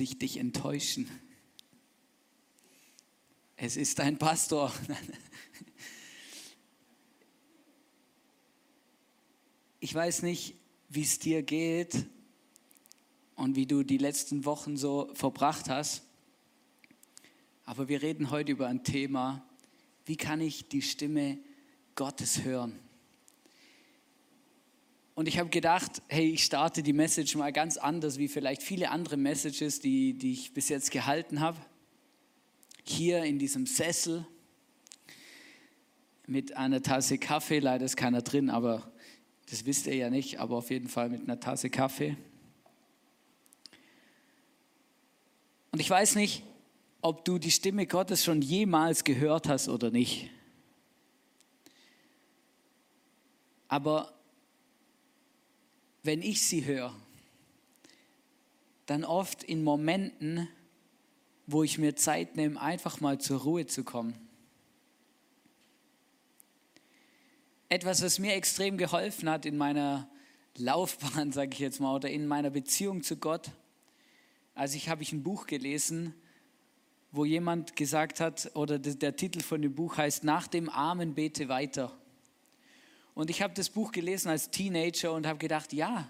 Ich dich enttäuschen. Es ist ein Pastor. Ich weiß nicht, wie es dir geht und wie du die letzten Wochen so verbracht hast, aber wir reden heute über ein Thema, wie kann ich die Stimme Gottes hören? Und ich habe gedacht, hey, ich starte die Message mal ganz anders wie vielleicht viele andere Messages, die, die ich bis jetzt gehalten habe. Hier in diesem Sessel mit einer Tasse Kaffee, leider ist keiner drin, aber das wisst ihr ja nicht, aber auf jeden Fall mit einer Tasse Kaffee. Und ich weiß nicht, ob du die Stimme Gottes schon jemals gehört hast oder nicht. Aber wenn ich sie höre, dann oft in Momenten, wo ich mir Zeit nehme, einfach mal zur Ruhe zu kommen. Etwas, was mir extrem geholfen hat in meiner Laufbahn, sage ich jetzt mal, oder in meiner Beziehung zu Gott. Also ich habe ich ein Buch gelesen, wo jemand gesagt hat, oder der Titel von dem Buch heißt, nach dem Armen bete weiter. Und ich habe das Buch gelesen als Teenager und habe gedacht, ja,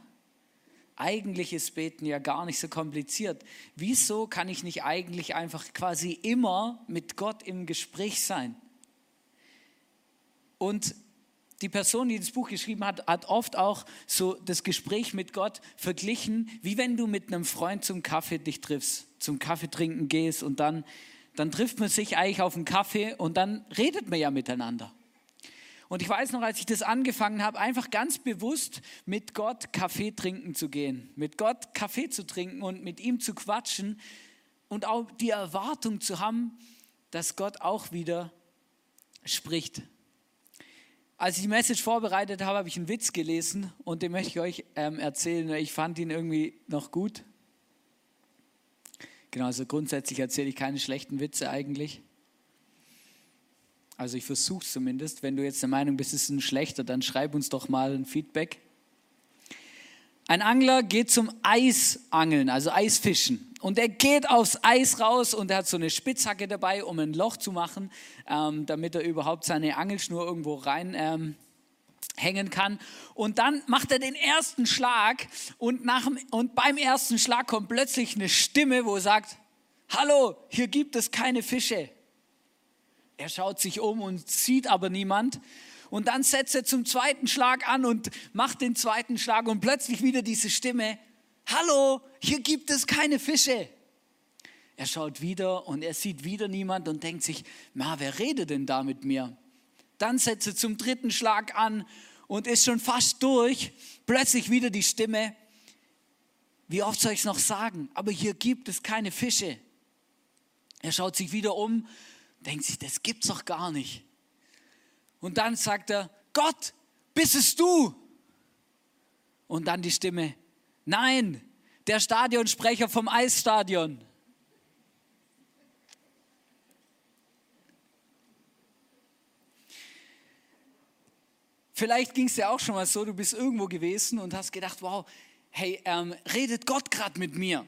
eigentlich ist Beten ja gar nicht so kompliziert. Wieso kann ich nicht eigentlich einfach quasi immer mit Gott im Gespräch sein? Und die Person, die das Buch geschrieben hat, hat oft auch so das Gespräch mit Gott verglichen, wie wenn du mit einem Freund zum Kaffee dich triffst, zum Kaffee trinken gehst und dann, dann trifft man sich eigentlich auf einen Kaffee und dann redet man ja miteinander. Und ich weiß noch, als ich das angefangen habe, einfach ganz bewusst mit Gott Kaffee trinken zu gehen, mit Gott Kaffee zu trinken und mit ihm zu quatschen und auch die Erwartung zu haben, dass Gott auch wieder spricht als ich die Message vorbereitet habe, habe ich einen Witz gelesen und den möchte ich euch ähm, erzählen. Ich fand ihn irgendwie noch gut. Genau, also grundsätzlich erzähle ich keine schlechten Witze eigentlich. Also ich versuche es zumindest. Wenn du jetzt der Meinung bist, es ist ein schlechter, dann schreib uns doch mal ein Feedback. Ein Angler geht zum Eisangeln, also Eisfischen. Und er geht aufs Eis raus und er hat so eine Spitzhacke dabei, um ein Loch zu machen, ähm, damit er überhaupt seine Angelschnur irgendwo rein ähm, hängen kann. Und dann macht er den ersten Schlag und, nach, und beim ersten Schlag kommt plötzlich eine Stimme, wo sagt, hallo, hier gibt es keine Fische. Er schaut sich um und sieht aber niemand. Und dann setzt er zum zweiten Schlag an und macht den zweiten Schlag und plötzlich wieder diese Stimme, hallo, hier gibt es keine Fische. Er schaut wieder und er sieht wieder niemand und denkt sich, na, wer redet denn da mit mir? Dann setzt er zum dritten Schlag an und ist schon fast durch. Plötzlich wieder die Stimme, wie oft soll ich es noch sagen? Aber hier gibt es keine Fische. Er schaut sich wieder um, denkt sich, das gibt's doch gar nicht. Und dann sagt er, Gott, bist es du? Und dann die Stimme, nein, der Stadionsprecher vom Eisstadion. Vielleicht ging es dir auch schon mal so, du bist irgendwo gewesen und hast gedacht, wow, hey, ähm, redet Gott gerade mit mir?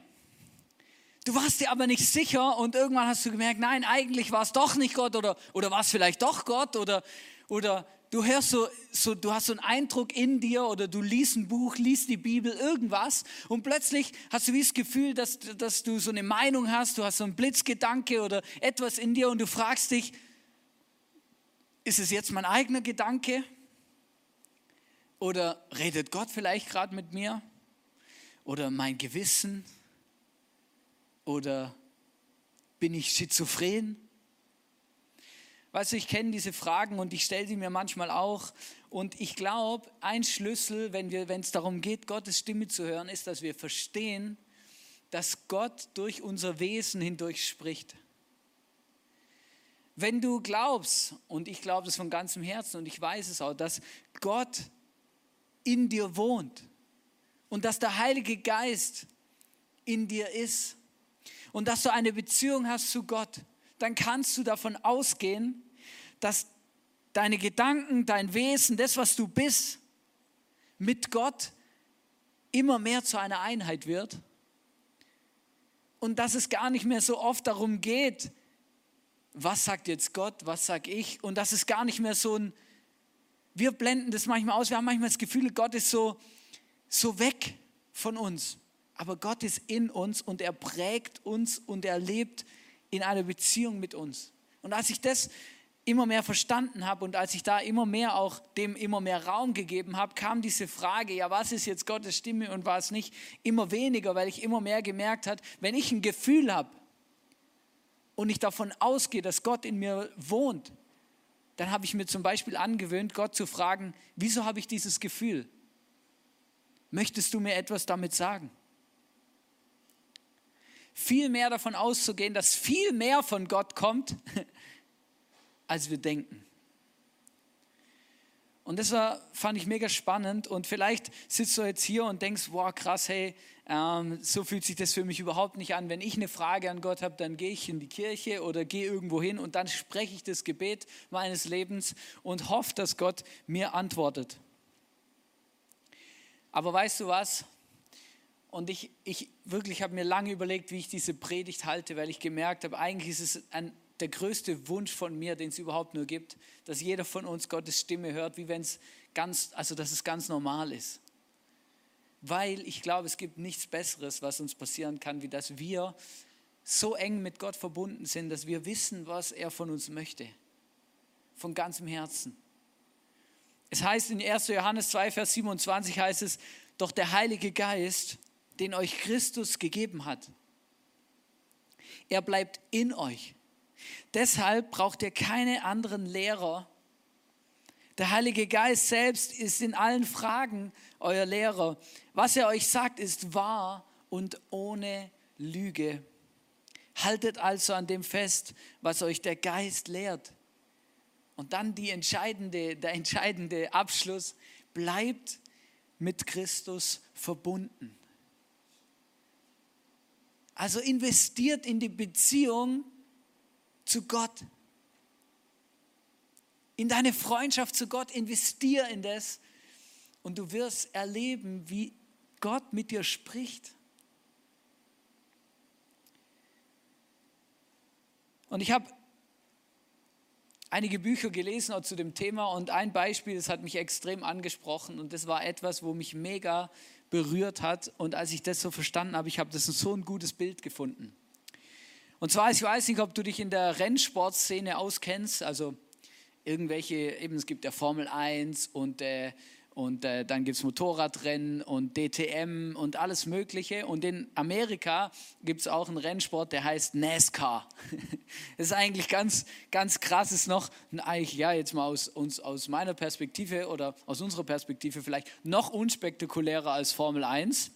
Du warst dir aber nicht sicher und irgendwann hast du gemerkt, nein, eigentlich war es doch nicht Gott oder, oder war es vielleicht doch Gott oder oder du hörst so, so, du hast so einen Eindruck in dir oder du liest ein Buch, liest die Bibel, irgendwas und plötzlich hast du wie das Gefühl, dass, dass du so eine Meinung hast, du hast so einen Blitzgedanke oder etwas in dir und du fragst dich, ist es jetzt mein eigener Gedanke? Oder redet Gott vielleicht gerade mit mir? Oder mein Gewissen? Oder bin ich schizophren? Weißt du, ich kenne diese Fragen und ich stelle sie mir manchmal auch. Und ich glaube, ein Schlüssel, wenn es darum geht, Gottes Stimme zu hören, ist, dass wir verstehen, dass Gott durch unser Wesen hindurch spricht. Wenn du glaubst, und ich glaube das von ganzem Herzen und ich weiß es auch, dass Gott in dir wohnt und dass der Heilige Geist in dir ist und dass du eine Beziehung hast zu Gott, dann kannst du davon ausgehen, dass deine Gedanken, dein Wesen, das, was du bist, mit Gott immer mehr zu einer Einheit wird. Und dass es gar nicht mehr so oft darum geht, was sagt jetzt Gott, was sag ich? Und dass es gar nicht mehr so ein, wir blenden das manchmal aus, wir haben manchmal das Gefühl, Gott ist so, so weg von uns, aber Gott ist in uns und er prägt uns und er lebt in einer Beziehung mit uns. Und als ich das immer mehr verstanden habe und als ich da immer mehr auch dem immer mehr Raum gegeben habe, kam diese Frage, ja, was ist jetzt Gottes Stimme und was nicht, immer weniger, weil ich immer mehr gemerkt habe, wenn ich ein Gefühl habe und ich davon ausgehe, dass Gott in mir wohnt, dann habe ich mir zum Beispiel angewöhnt, Gott zu fragen, wieso habe ich dieses Gefühl? Möchtest du mir etwas damit sagen? Viel mehr davon auszugehen, dass viel mehr von Gott kommt, als wir denken. Und das war, fand ich mega spannend. Und vielleicht sitzt du jetzt hier und denkst, wow, krass, hey, ähm, so fühlt sich das für mich überhaupt nicht an. Wenn ich eine Frage an Gott habe, dann gehe ich in die Kirche oder gehe irgendwo hin und dann spreche ich das Gebet meines Lebens und hoffe, dass Gott mir antwortet. Aber weißt du was? Und ich, ich wirklich habe mir lange überlegt, wie ich diese Predigt halte, weil ich gemerkt habe, eigentlich ist es ein der größte Wunsch von mir, den es überhaupt nur gibt, dass jeder von uns Gottes Stimme hört, wie wenn es ganz, also dass es ganz normal ist. Weil ich glaube, es gibt nichts Besseres, was uns passieren kann, wie dass wir so eng mit Gott verbunden sind, dass wir wissen, was er von uns möchte. Von ganzem Herzen. Es heißt in 1. Johannes 2, Vers 27 heißt es, doch der Heilige Geist, den euch Christus gegeben hat, er bleibt in euch Deshalb braucht ihr keine anderen Lehrer. Der Heilige Geist selbst ist in allen Fragen euer Lehrer. Was er euch sagt, ist wahr und ohne Lüge. Haltet also an dem fest, was euch der Geist lehrt. Und dann entscheidende, der entscheidende Abschluss, bleibt mit Christus verbunden. Also investiert in die Beziehung zu Gott. In deine Freundschaft zu Gott, investier in das und du wirst erleben, wie Gott mit dir spricht. Und ich habe einige Bücher gelesen zu dem Thema und ein Beispiel, das hat mich extrem angesprochen und das war etwas, wo mich mega berührt hat. Und als ich das so verstanden habe, ich habe das so ein gutes Bild gefunden. Und zwar, ich weiß nicht, ob du dich in der Rennsportszene auskennst, also irgendwelche, eben es gibt ja Formel 1 und, äh, und äh, dann gibt es Motorradrennen und DTM und alles Mögliche. Und in Amerika gibt es auch einen Rennsport, der heißt NASCAR. das ist eigentlich ganz, ganz krass, ist noch, eigentlich, ja, jetzt mal aus, uns, aus meiner Perspektive oder aus unserer Perspektive vielleicht noch unspektakulärer als Formel 1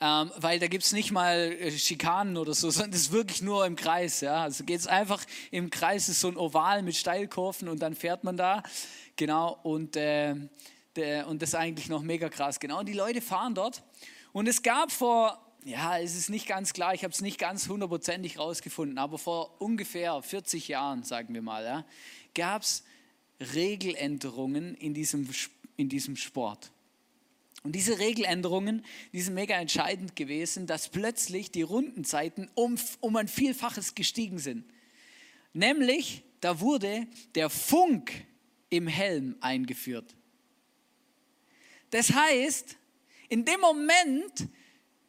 ähm, weil da gibt es nicht mal äh, Schikanen oder so, sondern es ist wirklich nur im Kreis. Ja? Also geht es einfach im Kreis, ist so ein Oval mit Steilkurven und dann fährt man da. Genau, und, äh, der, und das ist eigentlich noch mega krass. Genau, und die Leute fahren dort. Und es gab vor, ja, es ist nicht ganz klar, ich habe es nicht ganz hundertprozentig rausgefunden, aber vor ungefähr 40 Jahren, sagen wir mal, ja, gab es Regeländerungen in diesem, in diesem Sport. Und diese Regeländerungen, die sind mega entscheidend gewesen, dass plötzlich die Rundenzeiten um, um ein Vielfaches gestiegen sind. Nämlich, da wurde der Funk im Helm eingeführt. Das heißt, in dem Moment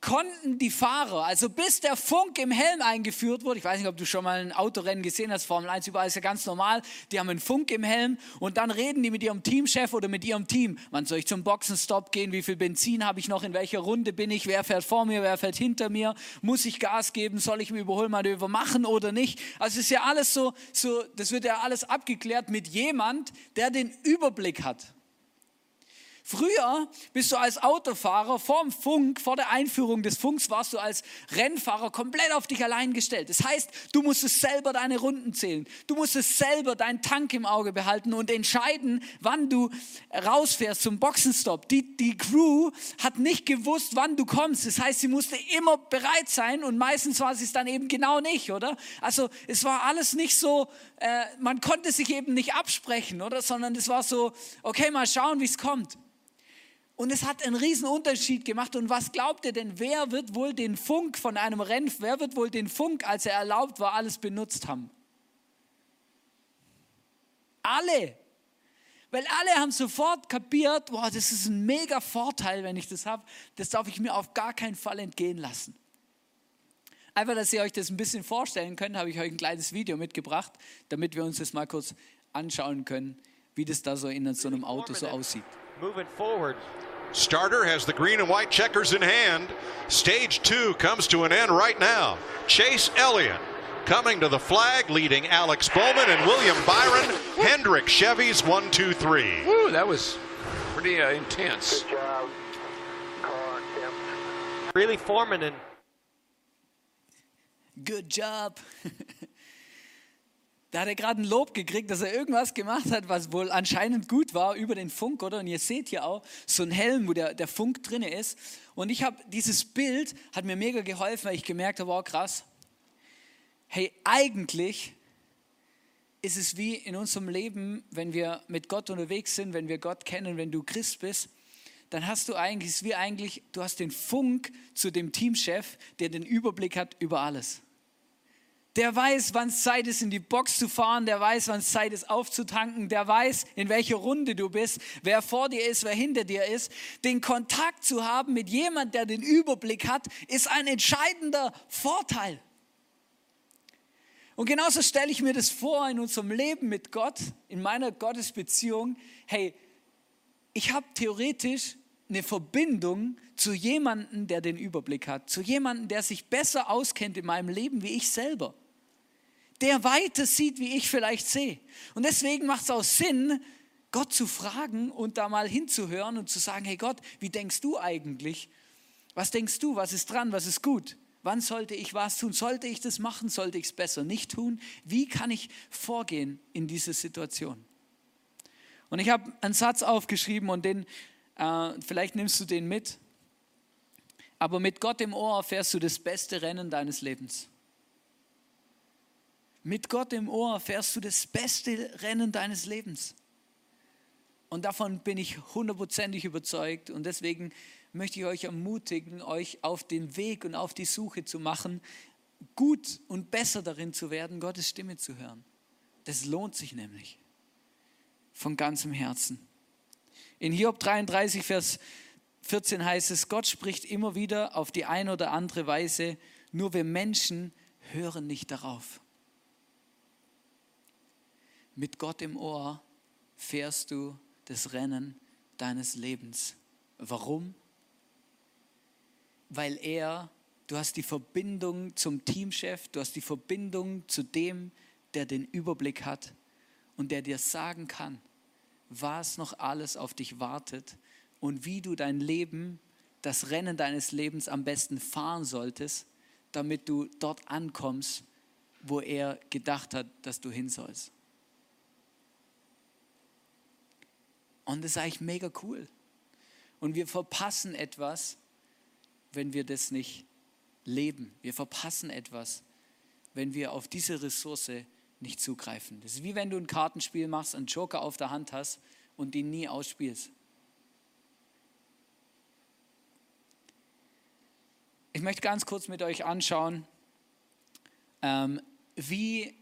konnten die Fahrer, also bis der Funk im Helm eingeführt wurde, ich weiß nicht, ob du schon mal ein Autorennen gesehen hast, Formel 1, überall ist ja ganz normal, die haben einen Funk im Helm und dann reden die mit ihrem Teamchef oder mit ihrem Team. Wann soll ich zum Boxenstopp gehen? Wie viel Benzin habe ich noch? In welcher Runde bin ich? Wer fährt vor mir? Wer fährt hinter mir? Muss ich Gas geben? Soll ich mir Überholmanöver machen oder nicht? Also es ist ja alles so, so, das wird ja alles abgeklärt mit jemand, der den Überblick hat. Früher bist du als Autofahrer vor dem Funk, vor der Einführung des Funks, warst du als Rennfahrer komplett auf dich allein gestellt. Das heißt, du musstest selber deine Runden zählen. Du musstest selber deinen Tank im Auge behalten und entscheiden, wann du rausfährst zum Boxenstopp. Die, die Crew hat nicht gewusst, wann du kommst. Das heißt, sie musste immer bereit sein und meistens war sie es dann eben genau nicht, oder? Also es war alles nicht so, äh, man konnte sich eben nicht absprechen, oder? Sondern es war so, okay, mal schauen, wie es kommt. Und es hat einen riesen Unterschied gemacht. Und was glaubt ihr denn, wer wird wohl den Funk von einem Rennen, wer wird wohl den Funk, als er erlaubt war, alles benutzt haben? Alle. Weil alle haben sofort kapiert, boah, das ist ein mega Vorteil, wenn ich das habe. Das darf ich mir auf gar keinen Fall entgehen lassen. Einfach, dass ihr euch das ein bisschen vorstellen könnt, habe ich euch ein kleines Video mitgebracht, damit wir uns das mal kurz anschauen können, wie das da so in so einem Auto so aussieht. Moving forward. Starter has the green and white checkers in hand. Stage two comes to an end right now. Chase Elliott coming to the flag, leading Alex Bowman and William Byron. Hendrick Chevy's one, two, three. Woo, that was pretty uh, intense. Good job. Really forming and. Good job. Da hat er gerade ein Lob gekriegt, dass er irgendwas gemacht hat, was wohl anscheinend gut war über den Funk, oder? Und ihr seht hier auch so einen Helm, wo der, der Funk drin ist. Und ich habe dieses Bild, hat mir mega geholfen, weil ich gemerkt habe, wow, krass. Hey, eigentlich ist es wie in unserem Leben, wenn wir mit Gott unterwegs sind, wenn wir Gott kennen, wenn du Christ bist, dann hast du eigentlich, ist wie eigentlich, du hast den Funk zu dem Teamchef, der den Überblick hat über alles. Der weiß, wann es Zeit ist, in die Box zu fahren. Der weiß, wann es Zeit ist, aufzutanken. Der weiß, in welcher Runde du bist, wer vor dir ist, wer hinter dir ist. Den Kontakt zu haben mit jemand, der den Überblick hat, ist ein entscheidender Vorteil. Und genauso stelle ich mir das vor in unserem Leben mit Gott, in meiner Gottesbeziehung. Hey, ich habe theoretisch eine Verbindung zu jemandem, der den Überblick hat, zu jemandem, der sich besser auskennt in meinem Leben wie ich selber der weiter sieht, wie ich vielleicht sehe. Und deswegen macht es auch Sinn, Gott zu fragen und da mal hinzuhören und zu sagen, hey Gott, wie denkst du eigentlich? Was denkst du? Was ist dran? Was ist gut? Wann sollte ich was tun? Sollte ich das machen? Sollte ich es besser nicht tun? Wie kann ich vorgehen in diese Situation? Und ich habe einen Satz aufgeschrieben und den, äh, vielleicht nimmst du den mit. Aber mit Gott im Ohr erfährst du das beste Rennen deines Lebens. Mit Gott im Ohr fährst du das beste Rennen deines Lebens. Und davon bin ich hundertprozentig überzeugt. Und deswegen möchte ich euch ermutigen, euch auf den Weg und auf die Suche zu machen, gut und besser darin zu werden, Gottes Stimme zu hören. Das lohnt sich nämlich von ganzem Herzen. In Hiob 33, Vers 14 heißt es, Gott spricht immer wieder auf die eine oder andere Weise, nur wir Menschen hören nicht darauf. Mit Gott im Ohr fährst du das Rennen deines Lebens. Warum? Weil er, du hast die Verbindung zum Teamchef, du hast die Verbindung zu dem, der den Überblick hat und der dir sagen kann, was noch alles auf dich wartet und wie du dein Leben, das Rennen deines Lebens am besten fahren solltest, damit du dort ankommst, wo er gedacht hat, dass du hin sollst. Und das ist eigentlich mega cool. Und wir verpassen etwas, wenn wir das nicht leben. Wir verpassen etwas, wenn wir auf diese Ressource nicht zugreifen. Das ist wie wenn du ein Kartenspiel machst, einen Joker auf der Hand hast und ihn nie ausspielst. Ich möchte ganz kurz mit euch anschauen, ähm, wie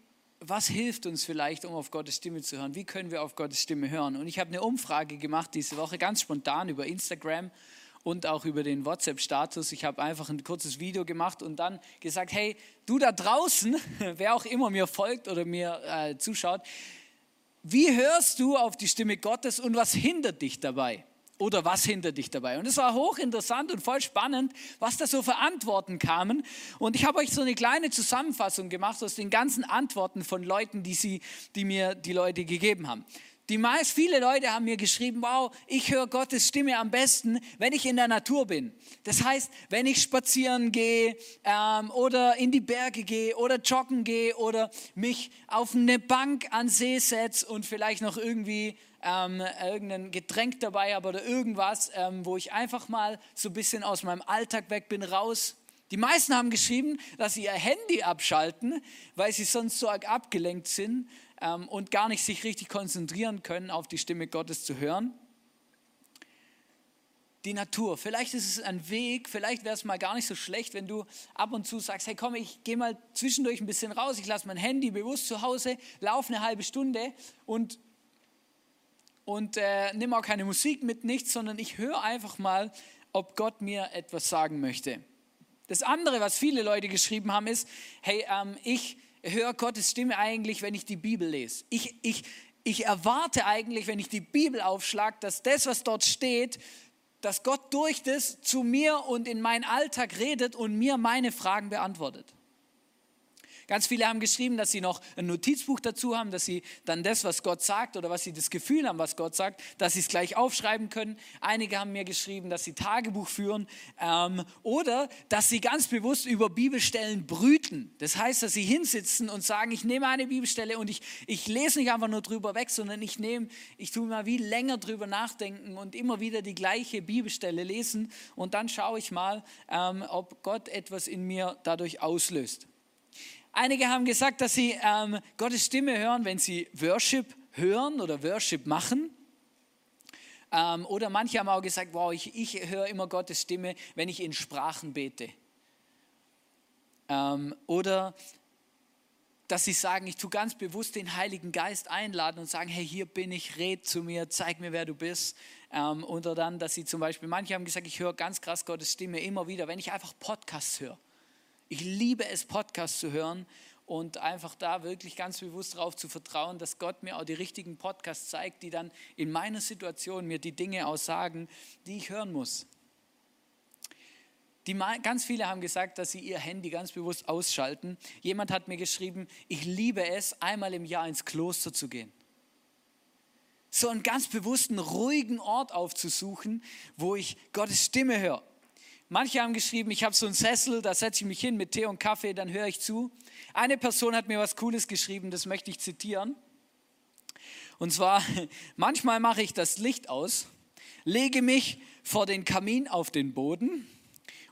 was hilft uns vielleicht, um auf Gottes Stimme zu hören? Wie können wir auf Gottes Stimme hören? Und ich habe eine Umfrage gemacht diese Woche, ganz spontan über Instagram. und auch über den WhatsApp-Status. Ich habe einfach ein kurzes Video gemacht und dann gesagt, hey, du da draußen, wer auch immer mir folgt oder mir äh, zuschaut, wie hörst du auf die Stimme Gottes und was hindert dich dabei? Oder was hindert dich dabei? Und es war hochinteressant und voll spannend, was da so für Antworten kamen. Und ich habe euch so eine kleine Zusammenfassung gemacht aus den ganzen Antworten von Leuten, die, sie, die mir die Leute gegeben haben. Die meist, viele Leute haben mir geschrieben, wow, ich höre Gottes Stimme am besten, wenn ich in der Natur bin. Das heißt, wenn ich spazieren gehe ähm, oder in die Berge gehe oder joggen gehe oder mich auf eine Bank an See setze und vielleicht noch irgendwie ähm, irgendein Getränk dabei habe oder irgendwas, ähm, wo ich einfach mal so ein bisschen aus meinem Alltag weg bin, raus. Die meisten haben geschrieben, dass sie ihr Handy abschalten, weil sie sonst so arg abgelenkt sind ähm, und gar nicht sich richtig konzentrieren können, auf die Stimme Gottes zu hören. Die Natur. Vielleicht ist es ein Weg, vielleicht wäre es mal gar nicht so schlecht, wenn du ab und zu sagst, hey komm, ich gehe mal zwischendurch ein bisschen raus, ich lasse mein Handy bewusst zu Hause, laufe eine halbe Stunde und, und äh, nimm auch keine Musik mit, nichts, sondern ich höre einfach mal, ob Gott mir etwas sagen möchte. Das andere, was viele Leute geschrieben haben, ist, hey, ähm, ich höre Gottes Stimme eigentlich, wenn ich die Bibel lese. Ich, ich, ich erwarte eigentlich, wenn ich die Bibel aufschlage, dass das, was dort steht, dass Gott durch das zu mir und in meinen Alltag redet und mir meine Fragen beantwortet. Ganz viele haben geschrieben, dass sie noch ein Notizbuch dazu haben, dass sie dann das, was Gott sagt oder was sie das Gefühl haben, was Gott sagt, dass sie es gleich aufschreiben können. Einige haben mir geschrieben, dass sie Tagebuch führen ähm, oder dass sie ganz bewusst über Bibelstellen brüten. Das heißt, dass sie hinsitzen und sagen, ich nehme eine Bibelstelle und ich, ich lese nicht einfach nur drüber weg, sondern ich nehme, ich tue mal wie länger drüber nachdenken und immer wieder die gleiche Bibelstelle lesen und dann schaue ich mal, ähm, ob Gott etwas in mir dadurch auslöst. Einige haben gesagt, dass sie ähm, Gottes Stimme hören, wenn sie Worship hören oder Worship machen. Ähm, oder manche haben auch gesagt, wow, ich, ich höre immer Gottes Stimme, wenn ich in Sprachen bete. Ähm, oder dass sie sagen, ich tue ganz bewusst den Heiligen Geist einladen und sagen, hey, hier bin ich, red zu mir, zeig mir, wer du bist. Ähm, oder dann, dass sie zum Beispiel, manche haben gesagt, ich höre ganz krass Gottes Stimme immer wieder, wenn ich einfach Podcasts höre. Ich liebe es, Podcasts zu hören und einfach da wirklich ganz bewusst darauf zu vertrauen, dass Gott mir auch die richtigen Podcasts zeigt, die dann in meiner Situation mir die Dinge aussagen, die ich hören muss. Die, ganz viele haben gesagt, dass sie ihr Handy ganz bewusst ausschalten. Jemand hat mir geschrieben, ich liebe es, einmal im Jahr ins Kloster zu gehen. So einen ganz bewussten, ruhigen Ort aufzusuchen, wo ich Gottes Stimme höre. Manche haben geschrieben, ich habe so einen Sessel, da setze ich mich hin mit Tee und Kaffee, dann höre ich zu. Eine Person hat mir was Cooles geschrieben, das möchte ich zitieren. Und zwar, manchmal mache ich das Licht aus, lege mich vor den Kamin auf den Boden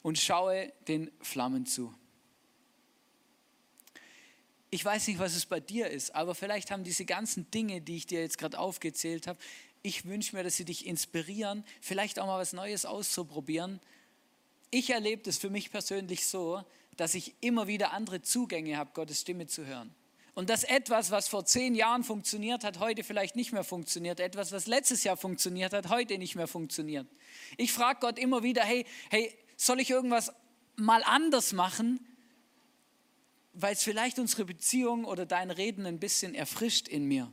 und schaue den Flammen zu. Ich weiß nicht, was es bei dir ist, aber vielleicht haben diese ganzen Dinge, die ich dir jetzt gerade aufgezählt habe, ich wünsche mir, dass sie dich inspirieren, vielleicht auch mal was Neues auszuprobieren ich erlebe das für mich persönlich so, dass ich immer wieder andere Zugänge habe, Gottes Stimme zu hören. Und dass etwas, was vor zehn Jahren funktioniert hat, heute vielleicht nicht mehr funktioniert. Etwas, was letztes Jahr funktioniert hat, heute nicht mehr funktioniert. Ich frage Gott immer wieder, hey, hey, soll ich irgendwas mal anders machen, weil es vielleicht unsere Beziehung oder dein Reden ein bisschen erfrischt in mir.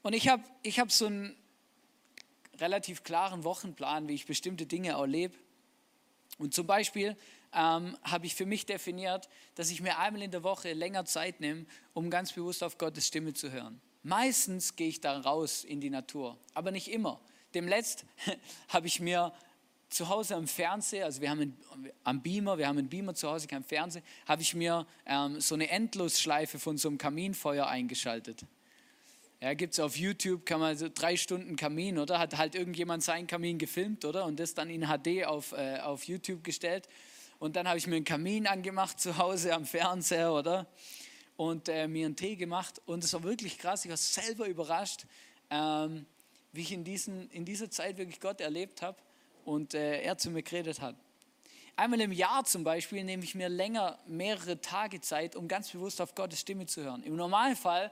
Und ich habe ich hab so ein relativ klaren Wochenplan, wie ich bestimmte Dinge erlebe. Und zum Beispiel ähm, habe ich für mich definiert, dass ich mir einmal in der Woche länger Zeit nehme, um ganz bewusst auf Gottes Stimme zu hören. Meistens gehe ich da raus in die Natur, aber nicht immer. Demletzt habe ich mir zu Hause am Fernseher, also wir haben am Beamer, wir haben einen Beamer zu Hause, kein Fernseher, habe ich mir ähm, so eine Endlosschleife von so einem Kaminfeuer eingeschaltet. Ja, gibt es auf YouTube, kann man so drei Stunden Kamin, oder? Hat halt irgendjemand seinen Kamin gefilmt, oder? Und das dann in HD auf, äh, auf YouTube gestellt. Und dann habe ich mir einen Kamin angemacht zu Hause am Fernseher, oder? Und äh, mir einen Tee gemacht. Und es war wirklich krass. Ich war selber überrascht, ähm, wie ich in, diesen, in dieser Zeit wirklich Gott erlebt habe und äh, er zu mir geredet hat. Einmal im Jahr zum Beispiel nehme ich mir länger, mehrere Tage Zeit, um ganz bewusst auf Gottes Stimme zu hören. Im Normalfall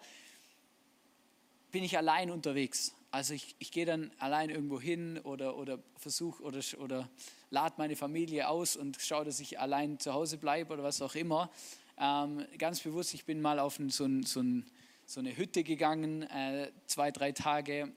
bin ich allein unterwegs. also ich, ich gehe dann allein irgendwo hin oder, oder versuche oder, oder lade meine Familie aus und schaue, dass ich allein zu Hause bleibe oder was auch immer. Ähm, ganz bewusst, ich bin mal auf ein, so, ein, so, ein, so, eine Hütte gegangen, äh, zwei, drei Tage,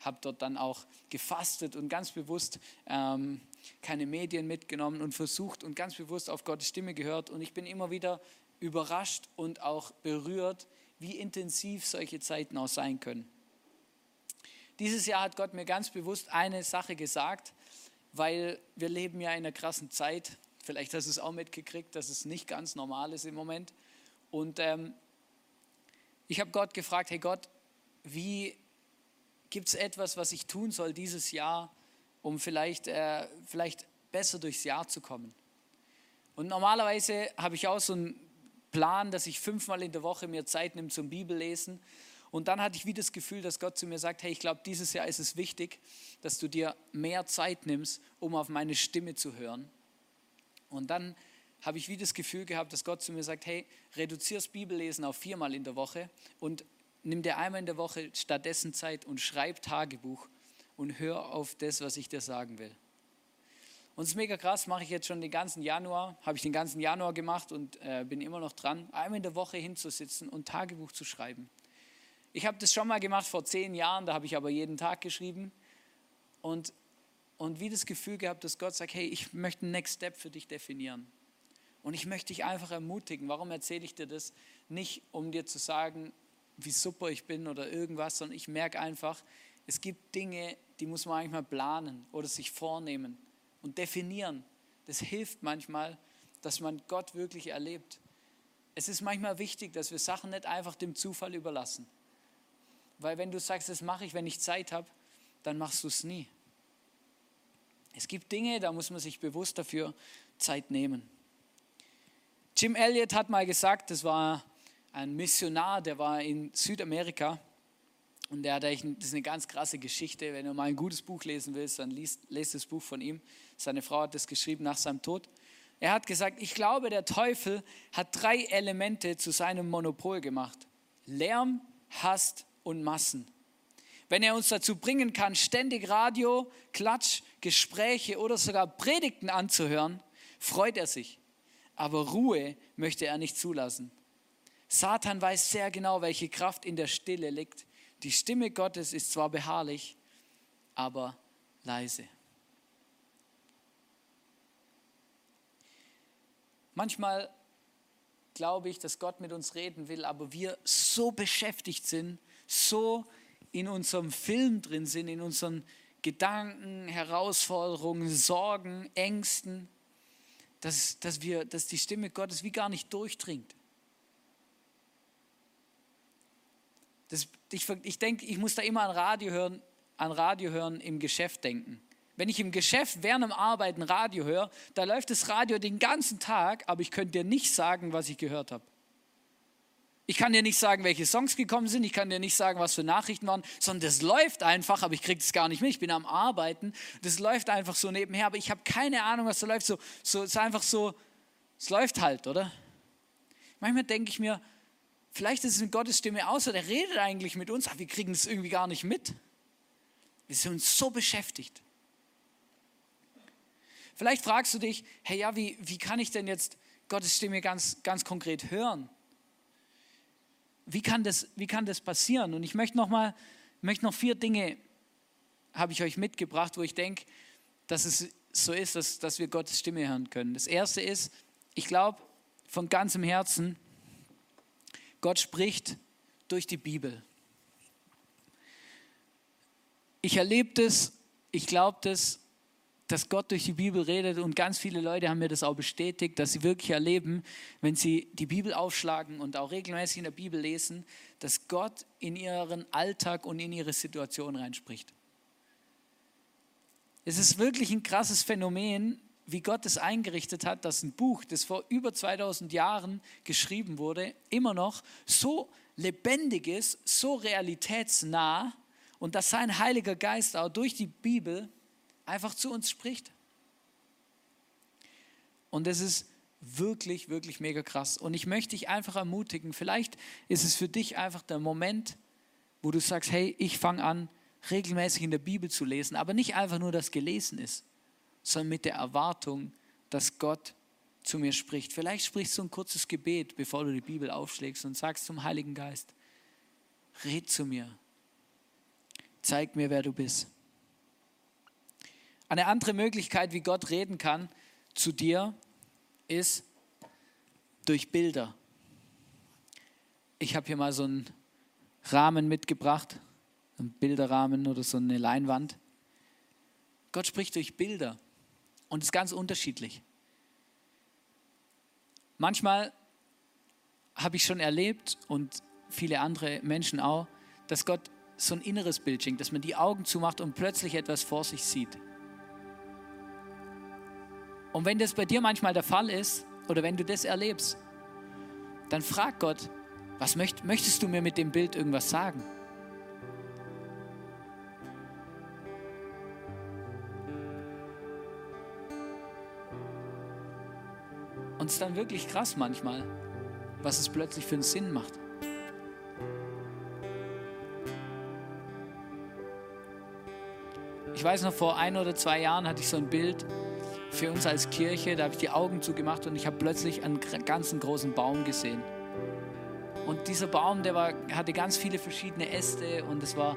habe dort dann auch gefastet und ganz bewusst ähm, keine Medien mitgenommen und versucht und ganz bewusst auf Gottes Stimme gehört. Und ich bin immer wieder überrascht und auch berührt, wie intensiv solche Zeiten auch sein können. Dieses Jahr hat Gott mir ganz bewusst eine Sache gesagt, weil wir leben ja in einer krassen Zeit. Vielleicht hast du es auch mitgekriegt, dass es nicht ganz normal ist im Moment. Und ähm, ich habe Gott gefragt, hey Gott, wie gibt es etwas, was ich tun soll dieses Jahr, um vielleicht, äh, vielleicht besser durchs Jahr zu kommen? Und normalerweise habe ich auch so einen Plan, dass ich fünfmal in der Woche mir Zeit nehme zum Bibellesen. Und dann hatte ich wieder das Gefühl, dass Gott zu mir sagt, hey, ich glaube, dieses Jahr ist es wichtig, dass du dir mehr Zeit nimmst, um auf meine Stimme zu hören. Und dann habe ich wieder das Gefühl gehabt, dass Gott zu mir sagt, hey, reduziere das Bibellesen auf viermal in der Woche und nimm dir einmal in der Woche stattdessen Zeit und schreib Tagebuch und hör auf das, was ich dir sagen will. Und es ist mega krass, mache ich jetzt schon den ganzen Januar, habe ich den ganzen Januar gemacht und äh, bin immer noch dran, einmal in der Woche hinzusitzen und Tagebuch zu schreiben. Ich habe das schon mal gemacht vor zehn Jahren, da habe ich aber jeden Tag geschrieben und, und wie das Gefühl gehabt, dass Gott sagt, hey, ich möchte einen Next Step für dich definieren. Und ich möchte dich einfach ermutigen. Warum erzähle ich dir das? Nicht, um dir zu sagen, wie super ich bin oder irgendwas, sondern ich merke einfach, es gibt Dinge, die muss man manchmal planen oder sich vornehmen und definieren. Das hilft manchmal, dass man Gott wirklich erlebt. Es ist manchmal wichtig, dass wir Sachen nicht einfach dem Zufall überlassen. Weil wenn du sagst, das mache ich, wenn ich Zeit habe, dann machst du es nie. Es gibt Dinge, da muss man sich bewusst dafür Zeit nehmen. Jim Elliot hat mal gesagt, das war ein Missionar, der war in Südamerika und der hat eigentlich, das ist eine ganz krasse Geschichte. Wenn du mal ein gutes Buch lesen willst, dann liest, lest das Buch von ihm. Seine Frau hat das geschrieben nach seinem Tod. Er hat gesagt, ich glaube, der Teufel hat drei Elemente zu seinem Monopol gemacht. Lärm, Hass und Massen. Wenn er uns dazu bringen kann, ständig Radio, Klatsch, Gespräche oder sogar Predigten anzuhören, freut er sich. Aber Ruhe möchte er nicht zulassen. Satan weiß sehr genau, welche Kraft in der Stille liegt. Die Stimme Gottes ist zwar beharrlich, aber leise. Manchmal glaube ich, dass Gott mit uns reden will, aber wir so beschäftigt sind, so in unserem Film drin sind, in unseren Gedanken, Herausforderungen, Sorgen, Ängsten, dass, dass, wir, dass die Stimme Gottes wie gar nicht durchdringt. Das, ich ich denke, ich muss da immer an Radio hören, an Radio hören im Geschäft denken. Wenn ich im Geschäft während dem Arbeiten Radio höre, da läuft das Radio den ganzen Tag, aber ich könnte dir nicht sagen, was ich gehört habe. Ich kann dir nicht sagen, welche Songs gekommen sind, ich kann dir nicht sagen, was für Nachrichten waren, sondern das läuft einfach, aber ich kriege es gar nicht mit. Ich bin am Arbeiten, das läuft einfach so nebenher, aber ich habe keine Ahnung, was da läuft. So, so, es ist einfach so, es läuft halt, oder? Manchmal denke ich mir, vielleicht ist es eine Gottesstimme außer, der redet eigentlich mit uns, aber wir kriegen es irgendwie gar nicht mit. Wir sind uns so beschäftigt. Vielleicht fragst du dich, hey ja, wie, wie kann ich denn jetzt Gottes Stimme ganz, ganz konkret hören? wie kann das, wie kann das passieren? Und ich möchte noch mal, möchte noch vier Dinge habe ich euch mitgebracht, wo ich denke, dass es so ist, dass, dass wir Gottes Stimme hören können. Das erste ist, ich glaube von ganzem Herzen, Gott spricht durch die Bibel. Ich erlebe das, ich glaube das dass Gott durch die Bibel redet und ganz viele Leute haben mir das auch bestätigt, dass sie wirklich erleben, wenn sie die Bibel aufschlagen und auch regelmäßig in der Bibel lesen, dass Gott in ihren Alltag und in ihre Situation reinspricht. Es ist wirklich ein krasses Phänomen, wie Gott es eingerichtet hat, dass ein Buch, das vor über 2000 Jahren geschrieben wurde, immer noch so lebendig ist, so realitätsnah und dass sein Heiliger Geist auch durch die Bibel einfach zu uns spricht. Und das ist wirklich, wirklich mega krass. Und ich möchte dich einfach ermutigen, vielleicht ist es für dich einfach der Moment, wo du sagst, hey, ich fange an, regelmäßig in der Bibel zu lesen, aber nicht einfach nur, dass gelesen ist, sondern mit der Erwartung, dass Gott zu mir spricht. Vielleicht sprichst du ein kurzes Gebet, bevor du die Bibel aufschlägst und sagst zum Heiligen Geist, red zu mir, zeig mir, wer du bist. Eine andere Möglichkeit, wie Gott reden kann zu dir, ist durch Bilder. Ich habe hier mal so einen Rahmen mitgebracht, einen Bilderrahmen oder so eine Leinwand. Gott spricht durch Bilder und ist ganz unterschiedlich. Manchmal habe ich schon erlebt und viele andere Menschen auch, dass Gott so ein inneres Bild schenkt, dass man die Augen zumacht und plötzlich etwas vor sich sieht. Und wenn das bei dir manchmal der Fall ist oder wenn du das erlebst, dann frag Gott, was möcht, möchtest du mir mit dem Bild irgendwas sagen? Und es ist dann wirklich krass manchmal, was es plötzlich für einen Sinn macht. Ich weiß noch, vor ein oder zwei Jahren hatte ich so ein Bild für uns als Kirche, da habe ich die Augen zugemacht und ich habe plötzlich einen ganzen großen Baum gesehen. Und dieser Baum, der war, hatte ganz viele verschiedene Äste und es war,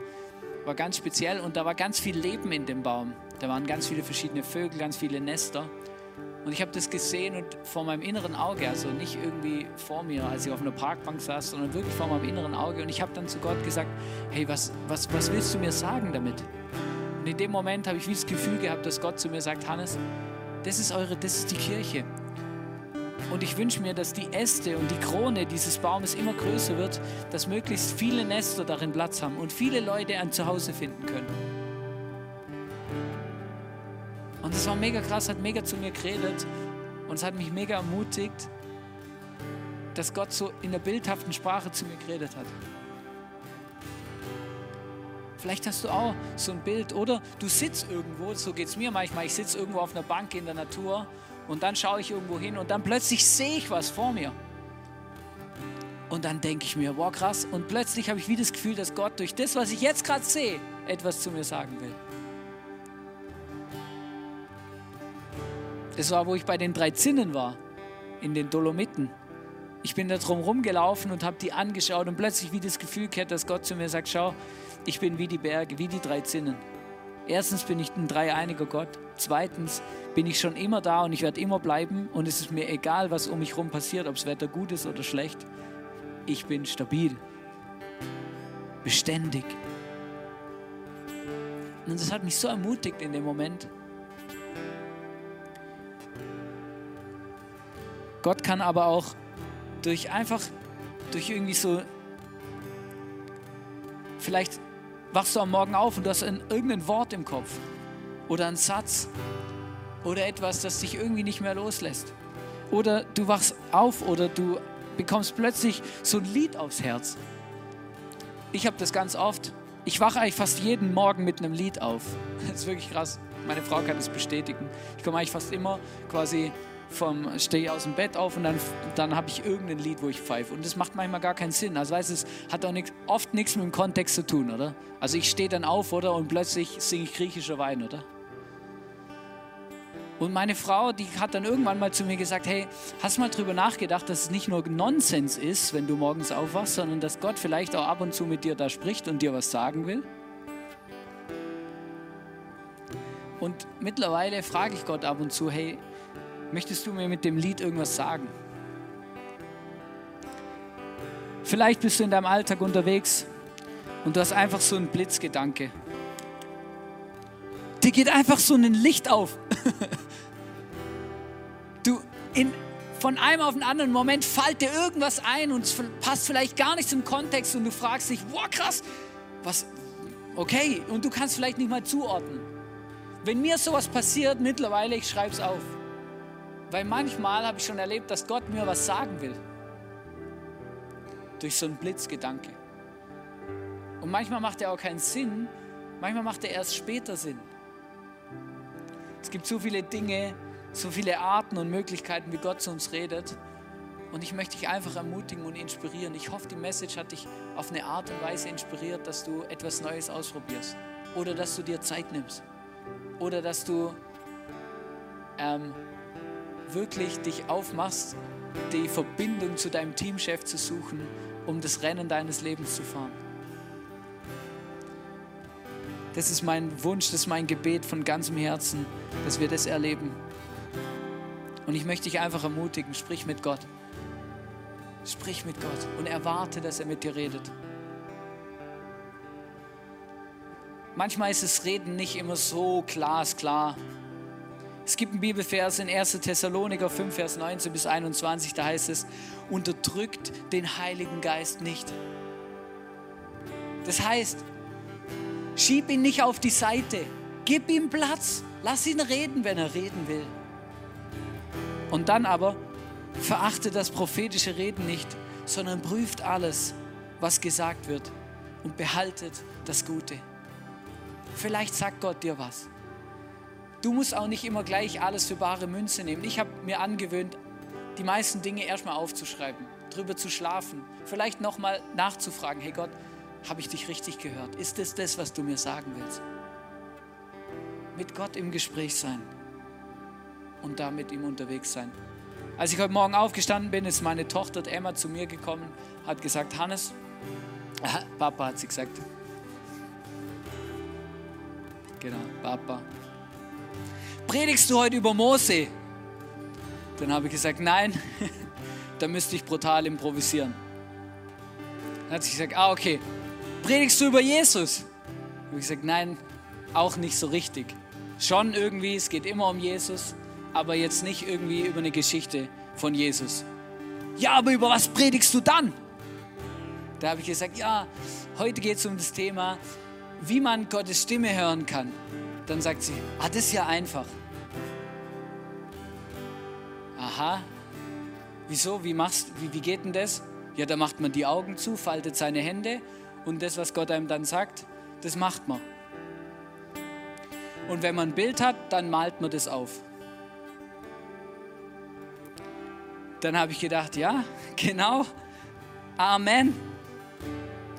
war ganz speziell und da war ganz viel Leben in dem Baum. Da waren ganz viele verschiedene Vögel, ganz viele Nester. Und ich habe das gesehen und vor meinem inneren Auge, also nicht irgendwie vor mir, als ich auf einer Parkbank saß, sondern wirklich vor meinem inneren Auge. Und ich habe dann zu Gott gesagt, hey, was, was, was willst du mir sagen damit? Und in dem Moment habe ich wie das Gefühl gehabt, dass Gott zu mir sagt, Hannes, das ist eure, das ist die Kirche. Und ich wünsche mir, dass die Äste und die Krone dieses Baumes immer größer wird, dass möglichst viele Nester darin Platz haben und viele Leute ein Zuhause finden können. War mega krass, hat mega zu mir geredet und es hat mich mega ermutigt, dass Gott so in der bildhaften Sprache zu mir geredet hat. Vielleicht hast du auch so ein Bild oder du sitzt irgendwo, so geht es mir manchmal, ich sitze irgendwo auf einer Bank in der Natur und dann schaue ich irgendwo hin und dann plötzlich sehe ich was vor mir. Und dann denke ich mir, wow krass, und plötzlich habe ich wieder das Gefühl, dass Gott durch das, was ich jetzt gerade sehe, etwas zu mir sagen will. Das war, wo ich bei den drei Zinnen war, in den Dolomiten. Ich bin da drum rumgelaufen und habe die angeschaut und plötzlich wie das Gefühl gehabt, dass Gott zu mir sagt, schau, ich bin wie die Berge, wie die drei Zinnen. Erstens bin ich ein dreieiniger Gott. Zweitens bin ich schon immer da und ich werde immer bleiben und es ist mir egal, was um mich herum passiert, ob das Wetter gut ist oder schlecht. Ich bin stabil, beständig. Und das hat mich so ermutigt in dem Moment. Gott kann aber auch durch einfach, durch irgendwie so, vielleicht wachst du am Morgen auf und du hast ein, irgendein Wort im Kopf oder einen Satz oder etwas, das dich irgendwie nicht mehr loslässt. Oder du wachst auf oder du bekommst plötzlich so ein Lied aufs Herz. Ich habe das ganz oft. Ich wache eigentlich fast jeden Morgen mit einem Lied auf. Das ist wirklich krass. Meine Frau kann das bestätigen. Ich komme eigentlich fast immer quasi vom, stehe aus dem Bett auf und dann, dann habe ich irgendein Lied, wo ich pfeife. Und das macht manchmal gar keinen Sinn. Also weißt, es hat auch nix, oft nichts mit dem Kontext zu tun, oder? Also ich stehe dann auf, oder? Und plötzlich singe ich griechischer Wein, oder? Und meine Frau, die hat dann irgendwann mal zu mir gesagt, hey, hast du mal drüber nachgedacht, dass es nicht nur Nonsens ist, wenn du morgens aufwachst, sondern dass Gott vielleicht auch ab und zu mit dir da spricht und dir was sagen will? Und mittlerweile frage ich Gott ab und zu, hey, möchtest du mir mit dem Lied irgendwas sagen? Vielleicht bist du in deinem Alltag unterwegs und du hast einfach so einen Blitzgedanke. Dir geht einfach so ein Licht auf. Du, in, von einem auf den anderen Moment fällt dir irgendwas ein und es passt vielleicht gar nicht zum Kontext und du fragst dich, wow krass, was, okay, und du kannst vielleicht nicht mal zuordnen. Wenn mir sowas passiert mittlerweile, ich schreibe es auf. Weil manchmal habe ich schon erlebt, dass Gott mir was sagen will. Durch so einen Blitzgedanke. Und manchmal macht er auch keinen Sinn, manchmal macht er erst später Sinn. Es gibt so viele Dinge, so viele Arten und Möglichkeiten, wie Gott zu uns redet. Und ich möchte dich einfach ermutigen und inspirieren. Ich hoffe, die Message hat dich auf eine Art und Weise inspiriert, dass du etwas Neues ausprobierst. oder dass du dir Zeit nimmst oder dass du ähm, wirklich dich aufmachst, die Verbindung zu deinem Teamchef zu suchen, um das Rennen deines Lebens zu fahren. Das ist mein Wunsch, das ist mein Gebet von ganzem Herzen, dass wir das erleben. Und ich möchte dich einfach ermutigen, sprich mit Gott. Sprich mit Gott und erwarte, dass er mit dir redet. Manchmal ist das Reden nicht immer so glasklar. Es gibt einen Bibelvers in 1. Thessaloniker 5, Vers 19 bis 21, da heißt es, unterdrückt den Heiligen Geist nicht. Das heißt, schieb ihn nicht auf die Seite, gib ihm Platz, lass ihn reden, wenn er reden will. Und dann aber verachtet das prophetische Reden nicht, sondern prüft alles, was gesagt wird und behaltet das Gute. Vielleicht sagt Gott dir was. Du musst auch nicht immer gleich alles für bare Münze nehmen. Ich habe mir angewöhnt, die meisten Dinge erstmal aufzuschreiben, drüber zu schlafen, vielleicht nochmal nachzufragen, hey Gott, habe ich dich richtig gehört? Ist das das, was du mir sagen willst? Mit Gott im Gespräch sein und da mit ihm unterwegs sein. Als ich heute Morgen aufgestanden bin, ist meine Tochter Emma zu mir gekommen, hat gesagt, Hannes, Papa hat sie gesagt, Genau, Papa. Predigst du heute über Mose? Dann habe ich gesagt, nein, da müsste ich brutal improvisieren. Dann hat sie gesagt, ah, okay. Predigst du über Jesus? Dann habe ich gesagt, nein, auch nicht so richtig. Schon irgendwie, es geht immer um Jesus, aber jetzt nicht irgendwie über eine Geschichte von Jesus. Ja, aber über was predigst du dann? Da habe ich gesagt, ja, heute geht es um das Thema, wie man Gottes Stimme hören kann, dann sagt sie, ah, das ist ja einfach. Aha, wieso, wie, machst, wie, wie geht denn das? Ja, da macht man die Augen zu, faltet seine Hände und das, was Gott einem dann sagt, das macht man. Und wenn man ein Bild hat, dann malt man das auf. Dann habe ich gedacht, ja, genau, Amen.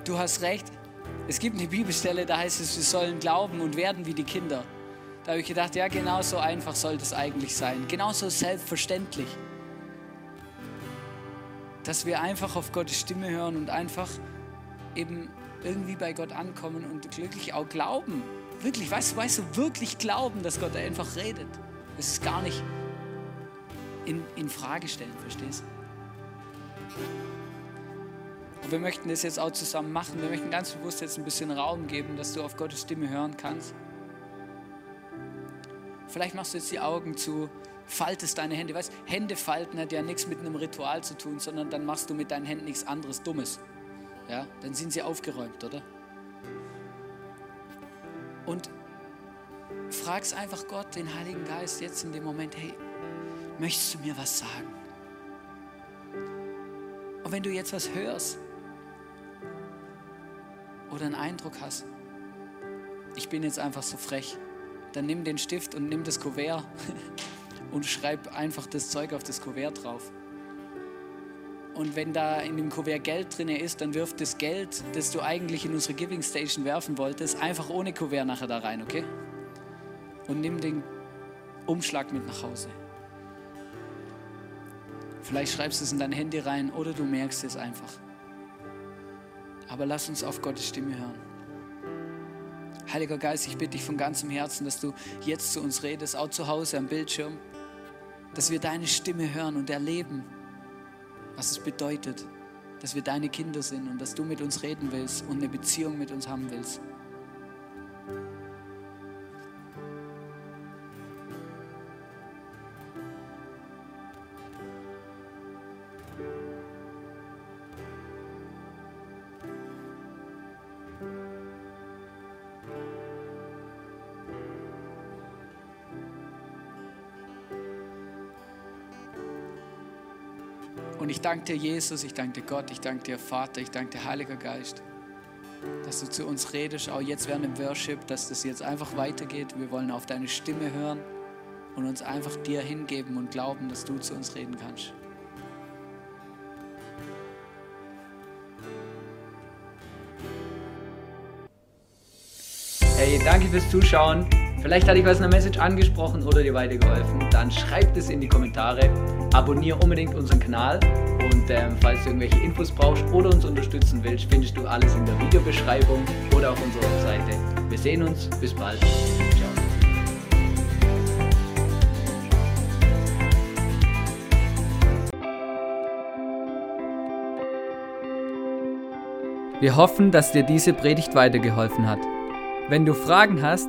Du hast recht, es gibt eine Bibelstelle, da heißt es, wir sollen glauben und werden wie die Kinder. Da habe ich gedacht, ja, genau so einfach soll das eigentlich sein. Genauso selbstverständlich. Dass wir einfach auf Gottes Stimme hören und einfach eben irgendwie bei Gott ankommen und glücklich auch glauben. Wirklich, weißt du, weißt du, wirklich glauben, dass Gott einfach redet. Das ist gar nicht in, in Frage stellen, verstehst du? Und wir möchten das jetzt auch zusammen machen. Wir möchten ganz bewusst jetzt ein bisschen Raum geben, dass du auf Gottes Stimme hören kannst. Vielleicht machst du jetzt die Augen zu, faltest deine Hände. Weißt, Hände falten hat ja nichts mit einem Ritual zu tun, sondern dann machst du mit deinen Händen nichts anderes Dummes. Ja, dann sind sie aufgeräumt, oder? Und fragst einfach Gott, den Heiligen Geist, jetzt in dem Moment, hey, möchtest du mir was sagen? Und wenn du jetzt was hörst, oder einen Eindruck hast, ich bin jetzt einfach so frech, dann nimm den Stift und nimm das Kuvert und schreib einfach das Zeug auf das Kuvert drauf. Und wenn da in dem Kuvert Geld drin ist, dann wirf das Geld, das du eigentlich in unsere Giving Station werfen wolltest, einfach ohne Kuvert nachher da rein, okay? Und nimm den Umschlag mit nach Hause. Vielleicht schreibst du es in dein Handy rein oder du merkst es einfach. Aber lass uns auf Gottes Stimme hören. Heiliger Geist, ich bitte dich von ganzem Herzen, dass du jetzt zu uns redest, auch zu Hause am Bildschirm, dass wir deine Stimme hören und erleben, was es bedeutet, dass wir deine Kinder sind und dass du mit uns reden willst und eine Beziehung mit uns haben willst. Danke dir, Jesus, ich danke dir, Gott, ich danke dir, Vater, ich danke dir, Heiliger Geist, dass du zu uns redest, auch jetzt während dem Worship, dass das jetzt einfach weitergeht. Wir wollen auf deine Stimme hören und uns einfach dir hingeben und glauben, dass du zu uns reden kannst. Hey, danke fürs Zuschauen. Vielleicht hat dich was in der Message angesprochen oder dir weitergeholfen. Dann schreib es in die Kommentare. Abonniere unbedingt unseren Kanal. Und ähm, falls du irgendwelche Infos brauchst oder uns unterstützen willst, findest du alles in der Videobeschreibung oder auf unserer Webseite. Wir sehen uns. Bis bald. Ciao. Wir hoffen, dass dir diese Predigt weitergeholfen hat. Wenn du Fragen hast,